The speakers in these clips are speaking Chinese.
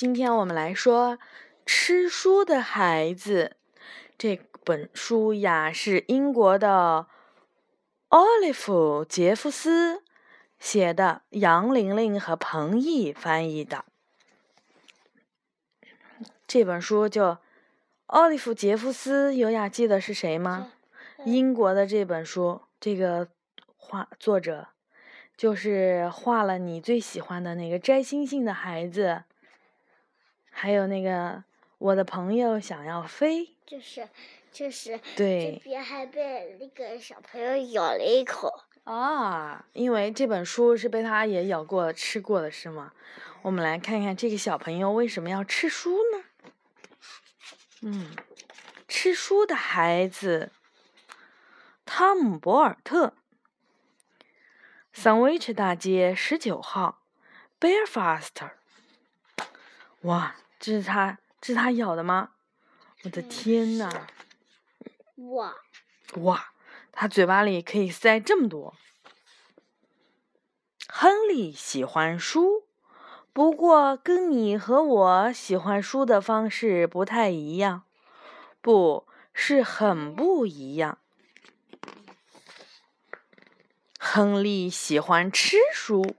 今天我们来说《吃书的孩子》这本书呀，是英国的奥利弗·杰夫斯写的，杨玲玲和彭毅翻译的。这本书就奥利弗·杰夫斯，优雅记得是谁吗？英国的这本书，这个画作者就是画了你最喜欢的那个摘星星的孩子。还有那个，我的朋友想要飞，就是就是对，这边还被那个小朋友咬了一口啊，因为这本书是被他也咬过、吃过的是吗？我们来看看这个小朋友为什么要吃书呢？嗯，吃书的孩子，汤姆·博尔特，，Sandwich 大街十九号，Belfast。哇！这是他，这是他咬的吗？我的天呐！哇！哇！他嘴巴里可以塞这么多。亨利喜欢书，不过跟你和我喜欢书的方式不太一样，不是很不一样。亨利喜欢吃书。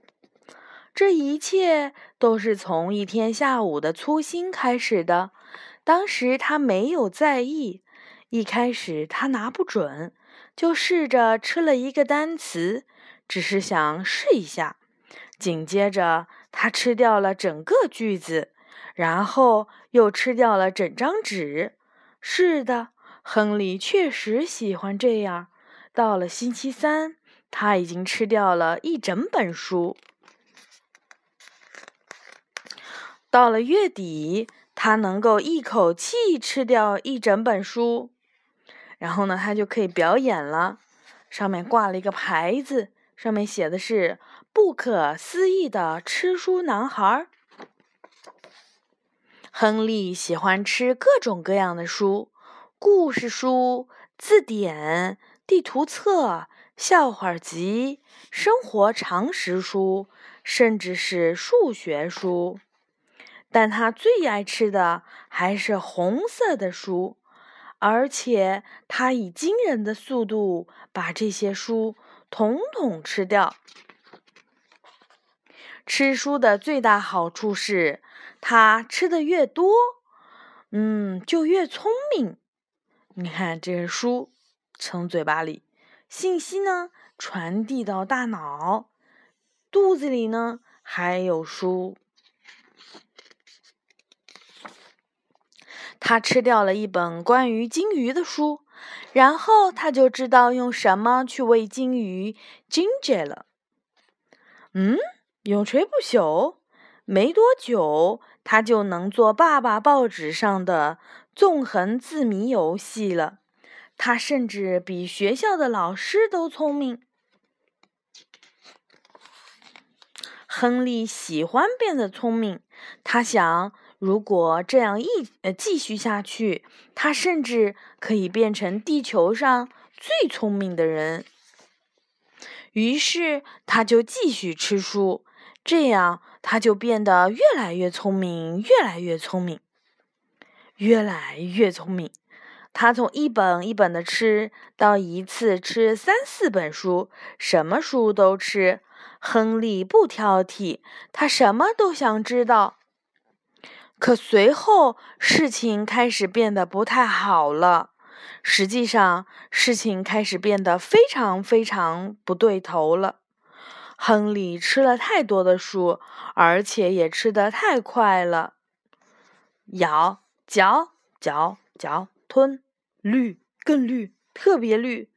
这一切都是从一天下午的粗心开始的。当时他没有在意，一开始他拿不准，就试着吃了一个单词，只是想试一下。紧接着，他吃掉了整个句子，然后又吃掉了整张纸。是的，亨利确实喜欢这样。到了星期三，他已经吃掉了一整本书。到了月底，他能够一口气吃掉一整本书，然后呢，他就可以表演了。上面挂了一个牌子，上面写的是“不可思议的吃书男孩”。亨利喜欢吃各种各样的书：故事书、字典、地图册、笑话集、生活常识书，甚至是数学书。但他最爱吃的还是红色的书，而且他以惊人的速度把这些书统统吃掉。吃书的最大好处是，他吃的越多，嗯，就越聪明。你看，这是书从嘴巴里，信息呢传递到大脑，肚子里呢还有书。他吃掉了一本关于金鱼的书，然后他就知道用什么去喂金鱼 Ginger 了。嗯，永垂不朽。没多久，他就能做爸爸报纸上的纵横字谜游戏了。他甚至比学校的老师都聪明。亨利喜欢变得聪明，他想。如果这样一呃继续下去，他甚至可以变成地球上最聪明的人。于是他就继续吃书，这样他就变得越来越聪明，越来越聪明，越来越聪明。他从一本一本的吃到一次吃三四本书，什么书都吃。亨利不挑剔，他什么都想知道。可随后事情开始变得不太好了。实际上，事情开始变得非常非常不对头了。亨利吃了太多的树，而且也吃得太快了。咬、嚼、嚼、嚼、吞，绿，更绿，特别绿，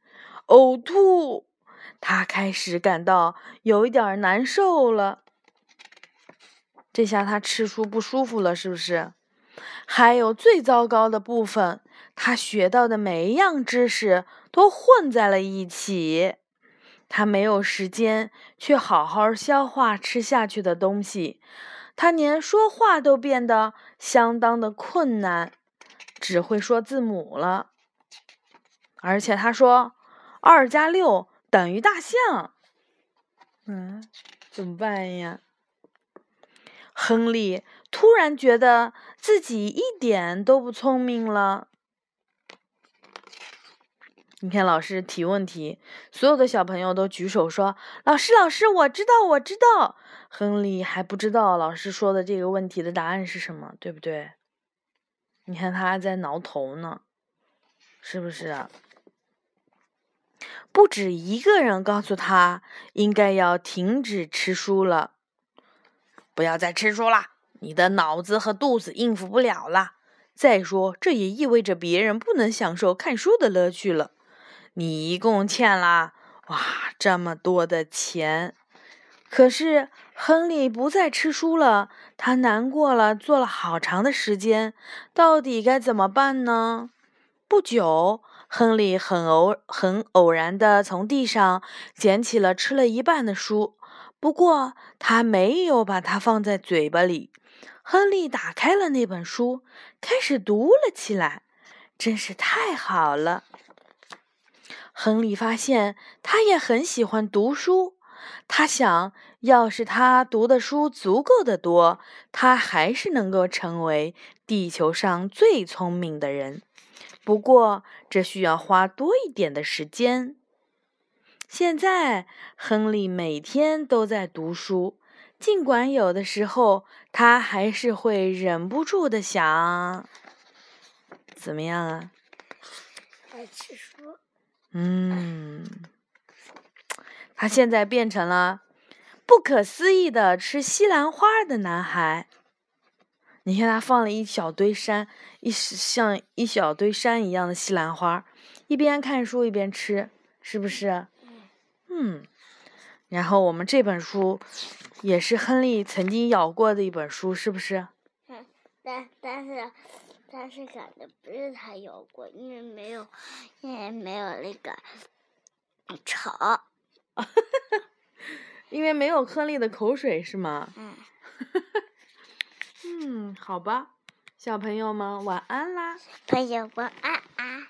呕吐。他开始感到有一点难受了。这下他吃书不舒服了，是不是？还有最糟糕的部分，他学到的每一样知识都混在了一起，他没有时间去好好消化吃下去的东西，他连说话都变得相当的困难，只会说字母了。而且他说二加六等于大象，嗯，怎么办呀？亨利突然觉得自己一点都不聪明了。你看，老师提问题，所有的小朋友都举手说：“老师，老师，我知道，我知道。”亨利还不知道老师说的这个问题的答案是什么，对不对？你看他还在挠头呢，是不是？不止一个人告诉他应该要停止吃书了，不要再吃书了，你的脑子和肚子应付不了了。再说，这也意味着别人不能享受看书的乐趣了。你一共欠啦，哇，这么多的钱！可是亨利不再吃书了，他难过了，坐了好长的时间，到底该怎么办呢？不久，亨利很偶很偶然的从地上捡起了吃了一半的书，不过他没有把它放在嘴巴里。亨利打开了那本书，开始读了起来，真是太好了。亨利发现，他也很喜欢读书。他想，要是他读的书足够的多，他还是能够成为地球上最聪明的人。不过，这需要花多一点的时间。现在，亨利每天都在读书，尽管有的时候他还是会忍不住的想：怎么样啊？爱吃书。嗯，他现在变成了不可思议的吃西兰花的男孩。你看，他放了一小堆山，一像一小堆山一样的西兰花，一边看书一边吃，是不是？嗯。然后我们这本书也是亨利曾经咬过的一本书，是不是？嗯，但但是。但是感觉不是他咬过，因为没有，因为没有那个吵，因为没有亨利的口水是吗？嗯，嗯，好吧，小朋友们晚安啦！朋友晚安啊。